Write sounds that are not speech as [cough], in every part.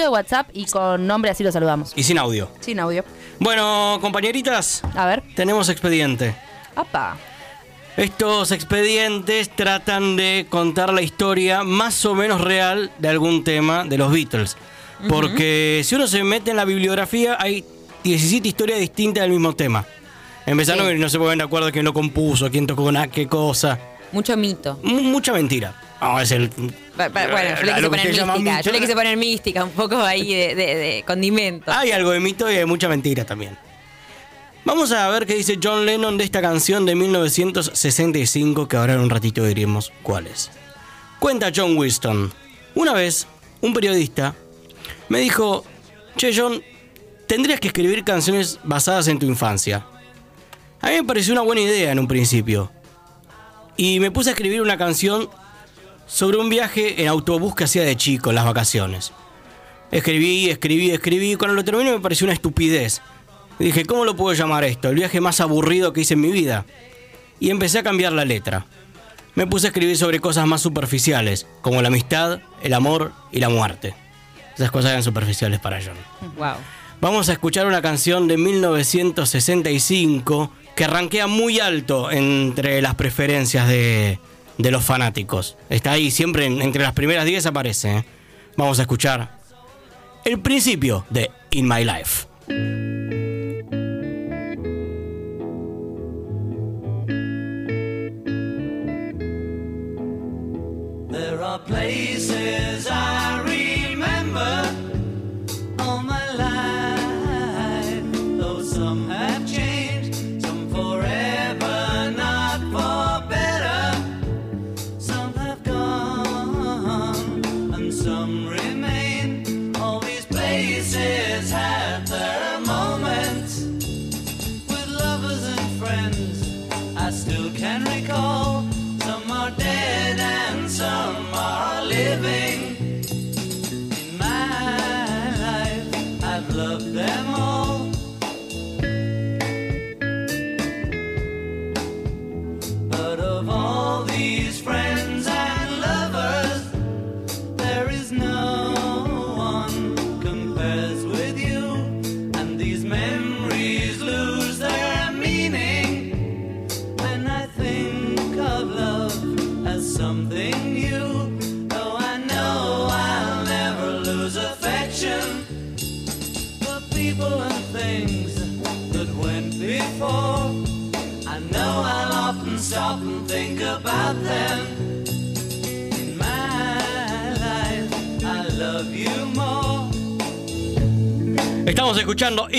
mensajito de WhatsApp y con nombre así lo saludamos. Y sin audio. Sin audio. Bueno, compañeritas, A ver. tenemos expediente. Apa. Estos expedientes tratan de contar la historia más o menos real de algún tema de los Beatles. Porque si uno se mete en la bibliografía, hay 17 historias distintas del mismo tema. Empezaron Sí. y no se ponen de acuerdo quién lo compuso, quién tocó nada, qué cosa. Mucho mito. Mu- mucha mentira. El. Pa- pa- Bueno, yo le quise que poner mística. mito. Yo le quise poner mística, un poco ahí de, de- de condimento. Hay algo de mito y hay mucha mentira también. Vamos a ver qué dice John Lennon de esta canción de 1965, que ahora en un ratito diremos cuál es. Cuenta John Winston. Una vez, un periodista me dijo, Che John, tendrías que escribir canciones basadas en tu infancia. A mí me pareció una buena idea en un principio. Y me puse a escribir una canción sobre un viaje en autobús que hacía de chico en las vacaciones. Escribí, escribí, escribí. y Cuando lo terminé me pareció una estupidez. Dije, ¿cómo lo puedo llamar esto? El viaje más aburrido que hice en mi vida. Y empecé a cambiar la letra. Me puse a escribir sobre cosas más superficiales, como la amistad, el amor y la muerte. Esas cosas eran superficiales para John. Wow. Vamos a escuchar una canción de 1965 que rankea muy alto entre las preferencias de, de los fanáticos. Está ahí, siempre en- entre las primeras 10 aparece. ¿eh? Vamos a escuchar el principio de In My Life.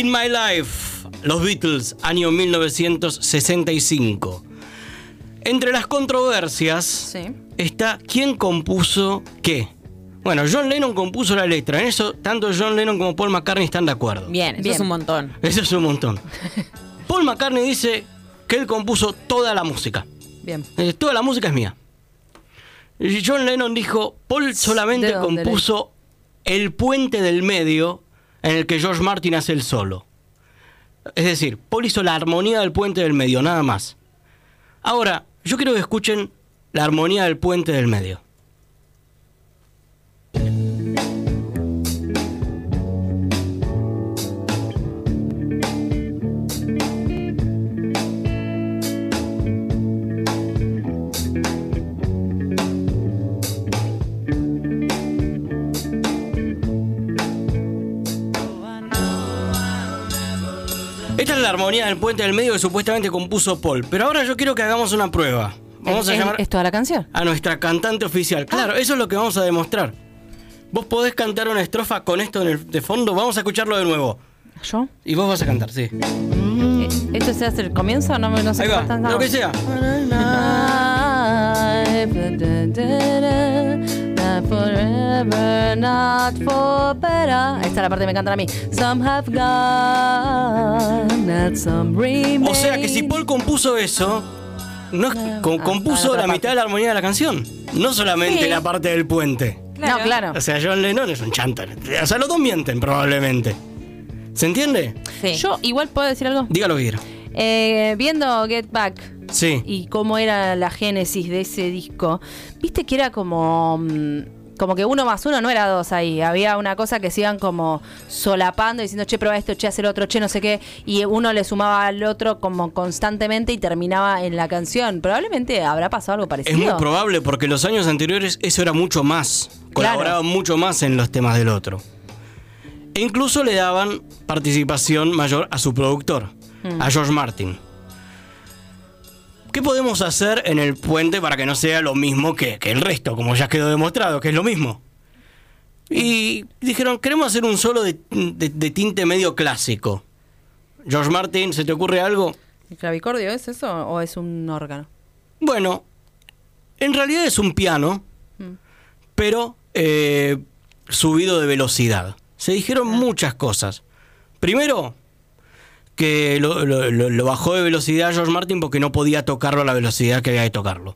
In My Life, los Beatles, año 1965. Entre las controversias Sí. está quién compuso qué. Bueno, John Lennon compuso la letra. En eso, tanto John Lennon como Paul McCartney están de acuerdo. Bien, eso Bien. es un montón. Eso es un montón. [laughs] Paul McCartney dice que él compuso toda la música. Bien. Eh, Toda la música es mía. Y John Lennon dijo, Paul solamente ¿De dónde compuso el puente del medio en el que George Martin hace el solo. Es decir, Paul hizo la armonía del puente del medio, nada más. Ahora, yo quiero que escuchen la armonía del puente del medio. Armonía del puente del medio que supuestamente compuso Paul. Pero ahora yo quiero que hagamos una prueba. Vamos a ¿Es, llamar es toda la canción? a nuestra cantante oficial. Claro, eso es lo que vamos a demostrar. Vos podés cantar una estrofa con esto en el, de fondo. Vamos a escucharlo de nuevo. ¿Yo? Y vos vas a cantar, sí. Eh, ¿Esto se hace el comienzo? No, me- no sé Ahí va, lo que sea. Not forever, not for better. Esta es la parte que me cantan a mí. Some have gone, and some remain. O sea que si Paul compuso eso, no es- com- Ah, compuso la parte. mitad de la armonía de la canción. No solamente Sí. la parte del puente. No, claro. O sea, John Lennon es un chanto. O sea, los dos mienten probablemente. ¿Se entiende? Sí. Yo igual puedo decir algo. Diga lo que quiera. Eh, viendo Get Back Sí. y cómo era la génesis de ese disco, viste que era como mm, como que uno más uno no era dos ahí. Había una cosa que se iban como solapando, diciendo, che, prueba esto, che, hacer otro, che, no sé qué. Y uno le sumaba al otro como constantemente y terminaba en la canción. Probablemente habrá pasado algo parecido. Es muy probable porque los años anteriores eso era mucho más. Colaboraban mucho más en los temas del otro. E incluso le daban participación mayor a su productor, a George Martin. ¿Qué podemos hacer en el puente para que no sea lo mismo que, que el resto, como ya quedó demostrado, que es lo mismo? Y dijeron, queremos hacer un solo de, de- de tinte medio clásico. George Martin, ¿se te ocurre algo? ¿El clavicordio es eso o es un órgano? Bueno, en realidad es un piano, pero eh, subido de velocidad. Se dijeron muchas cosas. Primero, que lo, lo- lo- bajó de velocidad George Martin porque no podía tocarlo a la velocidad que había de tocarlo.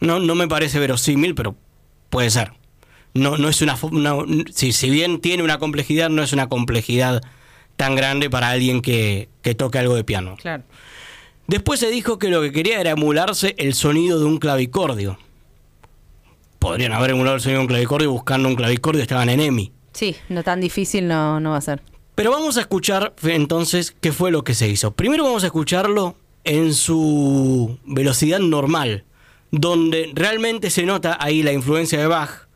No, no me parece verosímil, pero puede ser. No, no es una- si, si bien tiene una complejidad, no es una complejidad tan grande para alguien que, que toque algo de piano. Claro. Después se dijo que lo que quería era emularse el sonido de un clavicordio. Podrían haber emulado el sonido de un clavicordio buscando un clavicordio, estaban en EMI. Sí, no tan difícil no, no va a ser. Pero vamos a escuchar entonces qué fue lo que se hizo. Primero vamos a escucharlo en su velocidad normal, donde realmente se nota ahí la influencia de Bach,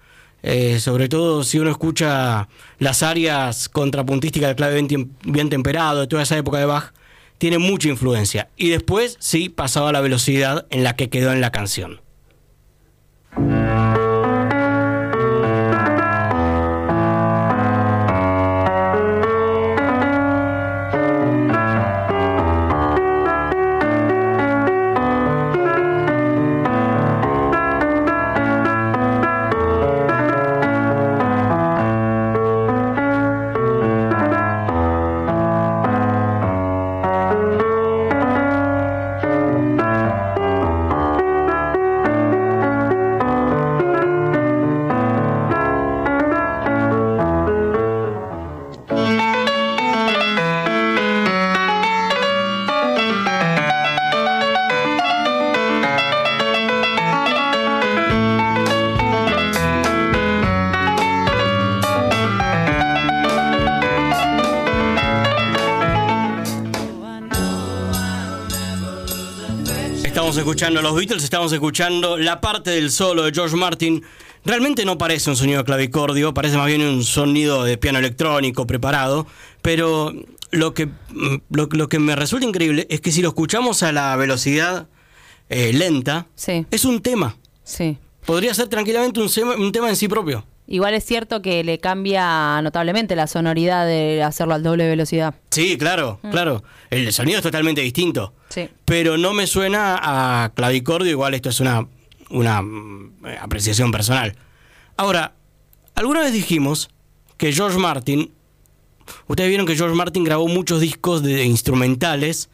eh, sobre todo si uno escucha las áreas contrapuntísticas del clave bien, tem- bien temperado, de toda esa época de Bach, tiene mucha influencia. Y después sí pasaba la velocidad en la que quedó en la canción. Estamos escuchando los Beatles, estamos escuchando la parte del solo de George Martin. Realmente no parece un sonido de clavicordio, parece más bien un sonido de piano electrónico preparado, pero lo que, lo, lo que me resulta increíble es que si lo escuchamos a la velocidad eh, lenta, Sí. es un tema. Sí. Podría ser tranquilamente un, un tema en sí propio. Igual es cierto que le cambia notablemente la sonoridad de hacerlo al doble velocidad. Sí, claro, claro. El sonido es totalmente distinto. Sí. pero no me suena a clavicordio, igual esto es una, una mm, eh, apreciación personal. Ahora, alguna vez dijimos que George Martin, ustedes vieron que George Martin grabó muchos discos de instrumentales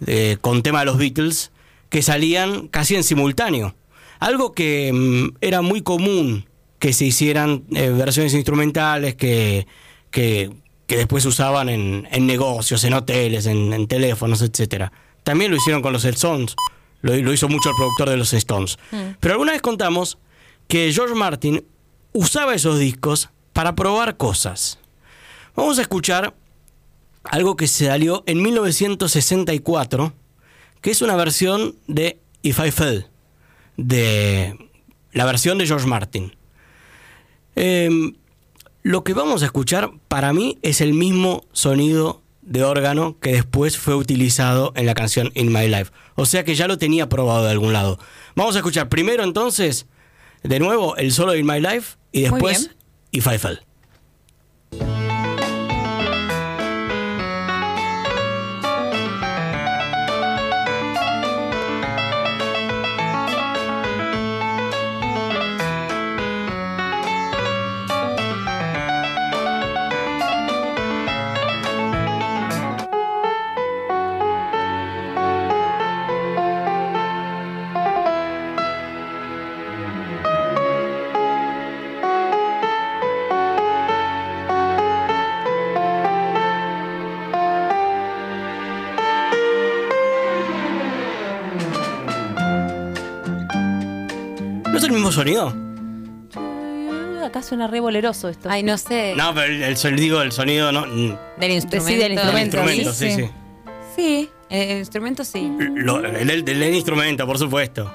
de- con tema de los Beatles que salían casi en simultáneo. Algo que mm, era muy común que se hicieran eh, versiones instrumentales que, que, que después usaban en, en negocios, en hoteles, en, en teléfonos, etcétera. También lo hicieron con los Stones. Lo, lo hizo mucho el productor de los Stones. Pero alguna vez contamos que George Martin usaba esos discos para probar cosas. Vamos a escuchar algo que se salió en 1964, que es una versión de If I Fell, de la versión de George Martin. Em, lo que vamos a escuchar para mí es el mismo sonido de órgano que después fue utilizado en la canción In My Life. O sea que ya lo tenía probado de algún lado. Vamos a escuchar primero entonces, de nuevo, el solo de In My Life y después. If I Fell. El mismo sonido? Acá suena re boleroso esto. Ay, no sé. No, pero el, el sonido, el sonido no. mm, Del instrumento. Sí, del El instrumento, instrumento, sí, sí, sí. sí. Sí, el instrumento sí. Lo- el, el- el instrumento, por supuesto.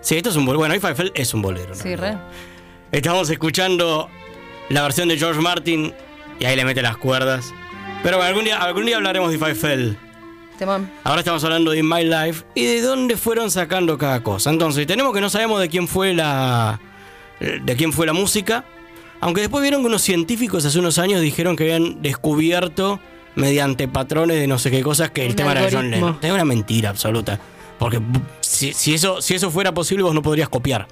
Sí, esto es un bolero. Bueno, If I Fell es un bolero. ¿no? Sí, re. Estamos escuchando la versión de George Martin y ahí le mete las cuerdas. Pero bueno, algún día, algún día hablaremos de If I Fell. Temón. Ahora estamos hablando de In My Life y de dónde fueron sacando cada cosa. Entonces, tenemos que no sabemos de quién fue la de quién fue la música, aunque después vieron que unos científicos hace unos años dijeron que habían descubierto mediante patrones de no sé qué cosas que el Un tema era de John. Lennon. Es una mentira absoluta, porque si, si eso si eso fuera posible vos no podrías copiar.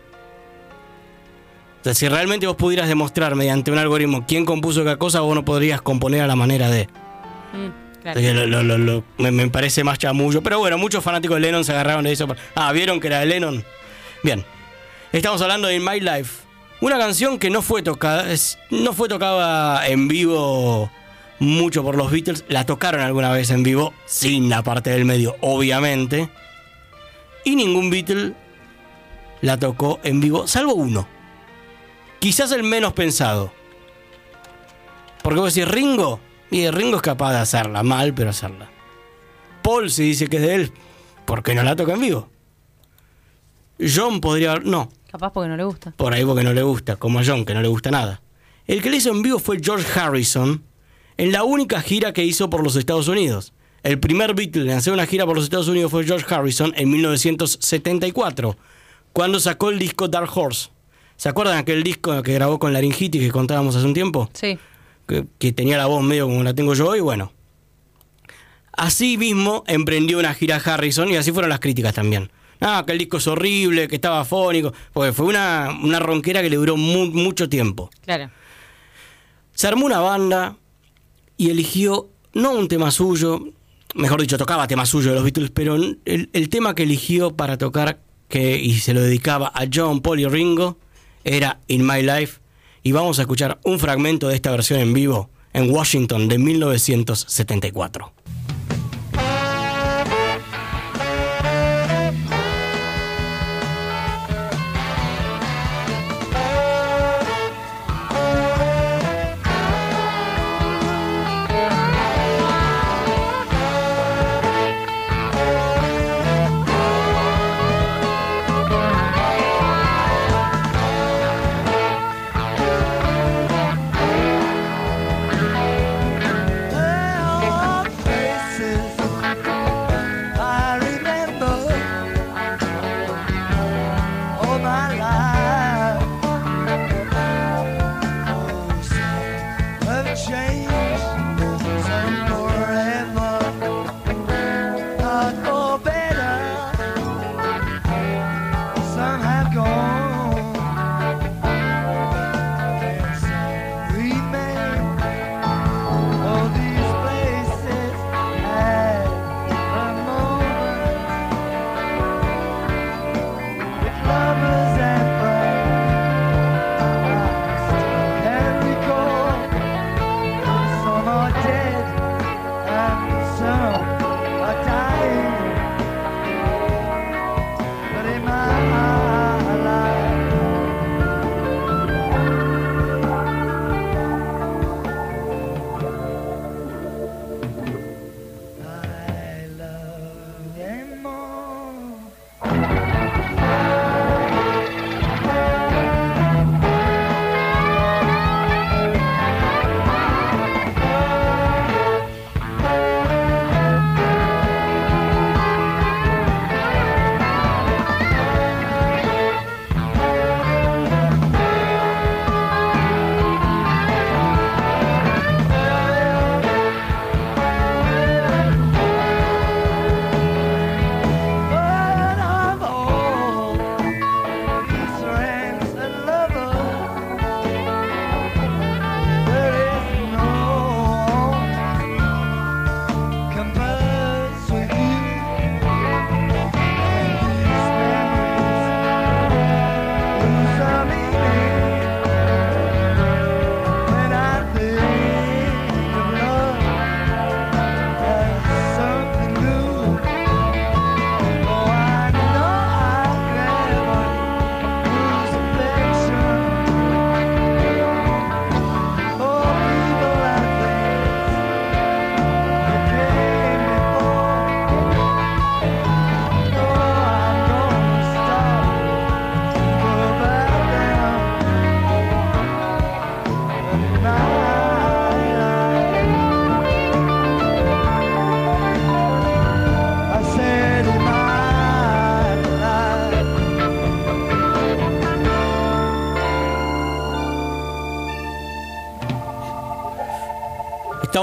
O sea, si realmente vos pudieras demostrar mediante un algoritmo quién compuso cada cosa, vos no podrías componer a la manera de. Mm, me, parece más chamullo. Pero bueno, muchos fanáticos de Lennon se agarraron de eso. Ah, ¿vieron que era de Lennon? Bien. Estamos hablando de In My Life. Una canción que no fue tocada. no fue tocada en vivo mucho por los Beatles. La tocaron alguna vez en vivo, sin la parte del medio, obviamente. Y ningún Beatle la tocó en vivo, salvo uno. Quizás el menos pensado. Porque vos decís, Ringo. Y Ringo es capaz de hacerla, mal, pero hacerla. Paul se dice que es de él. ¿Por qué no la toca en vivo? John podría haber. No, Capaz porque no le gusta. por ahí porque no le gusta, como a John, que no le gusta nada. El que le hizo en vivo fue George Harrison en la única gira que hizo por los Estados Unidos. El primer Beatle en hacer una gira por los Estados Unidos fue George Harrison en 1974, cuando sacó el disco Dark Horse. ¿Se acuerdan aquel disco que grabó con Laringitis que contábamos hace un tiempo? Sí. Que, que tenía la voz medio como la tengo yo hoy, bueno. Así mismo emprendió una gira Harrison y así fueron las críticas también. Ah, que el disco es horrible, que estaba fónico, porque fue una, una ronquera que le duró mu- mucho tiempo. Claro. Se armó una banda y eligió no un tema suyo, mejor dicho, tocaba tema suyo de los Beatles, pero el, el tema que eligió para tocar que, y se lo dedicaba a John, Paul y Ringo era In My Life. Y vamos a escuchar un fragmento de esta versión en vivo en Washington de 1974.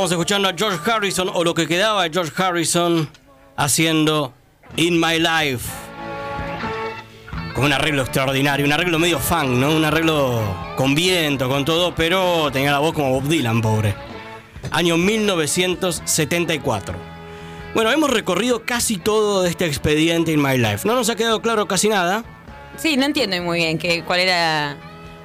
Estamos escuchando a George Harrison, o lo que quedaba de George Harrison, haciendo In My Life. Con un arreglo extraordinario, un arreglo medio funk, ¿no? Un arreglo con viento, con todo, pero tenía la voz como Bob Dylan, pobre. Año 1974. Bueno, hemos recorrido casi todo de este expediente In My Life. No nos ha quedado claro casi nada. Sí, no entiendo muy bien que, cuál era.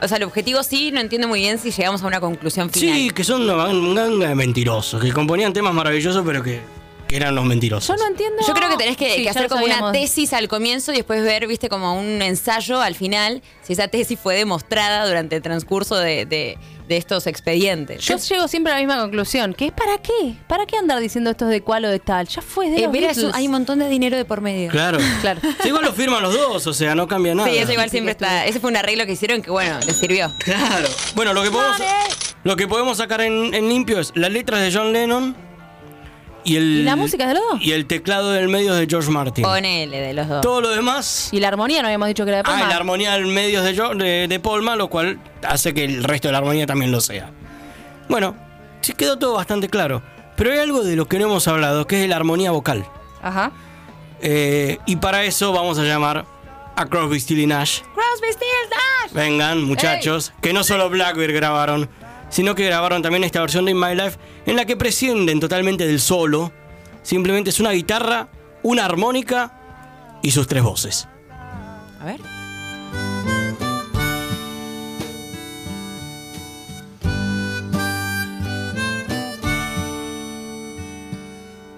O sea, el objetivo sí, no entiendo muy bien si llegamos a una conclusión final. Sí, que son una ganga de mentirosos, que componían temas maravillosos, pero que, que eran los mentirosos. Yo no entiendo. Yo creo que tenés que, Sí, que ya hacer lo como una sabíamos. tesis al comienzo y después ver, viste, como un ensayo al final, si esa tesis fue demostrada durante el transcurso de, de- de estos expedientes. Yo llego siempre a la misma conclusión, que es ¿para qué? ¿Para qué andar diciendo esto es de cuál o de tal? Ya fue de Eh, los mira, eso, hay un montón de dinero de por medio. Claro. [laughs] Claro. Sí, igual lo firman los dos, o sea, no cambia nada. Sí, eso igual Sí, siempre está. Ese fue un arreglo que hicieron que, bueno, les sirvió. Claro. Bueno, lo que podemos, lo que podemos sacar en, en limpio es las letras de John Lennon y el. ¿Y la música es de los dos? Y el teclado del medio es de George Martin. Ponele de los dos. Todo lo demás. Y la armonía no habíamos dicho que era de Ah, Palma. y la armonía del medio es de, Jo- de, de Polma, lo cual hace que el resto de la armonía también lo sea. Bueno, sí quedó todo bastante claro. Pero hay algo de lo que no hemos hablado, que es la armonía vocal. Ajá. Eh, y para eso vamos a llamar a Crosby, Still y Nash. Crosby, Stills, Nash. Vengan, muchachos, que no solo Blackbird grabaron, sino que grabaron también esta versión de In My Life, en la que prescinden totalmente del solo. Simplemente es una guitarra, una armónica y sus tres voces. A ver.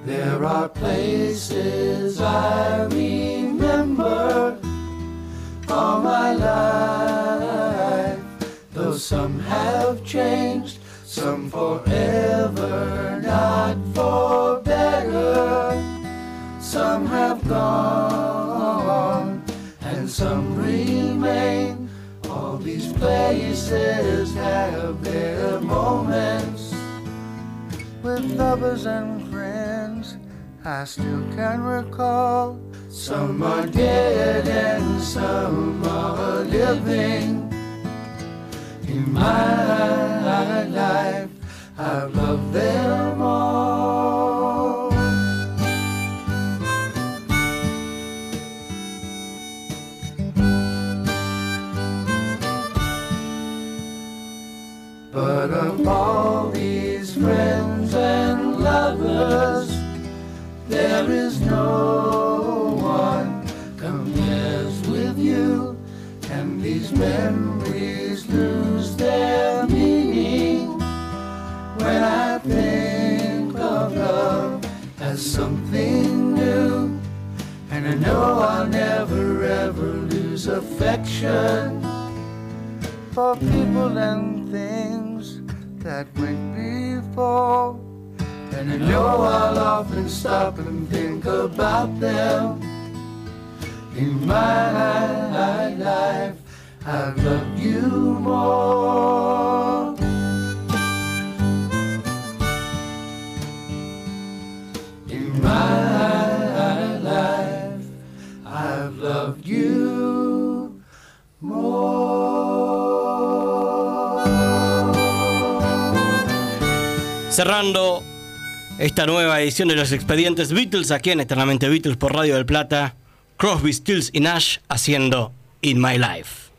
There are places I remember all my life, some have changed, some forever, not for better. Some have gone, and some remain. All these places have their moments with lovers and friends I still can recall. Some are dead and some are living. In my life, I've loved them all. But of all these friends and lovers, there is no people and things that went before. And I know I'll often stop and think about them. Cerrando esta nueva edición de los expedientes Beatles aquí en Eternamente Beatles por Radio del Plata, Crosby, Stills y Nash haciendo In My Life.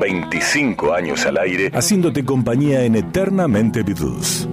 25 años al aire, haciéndote compañía en Eternamente Beatles.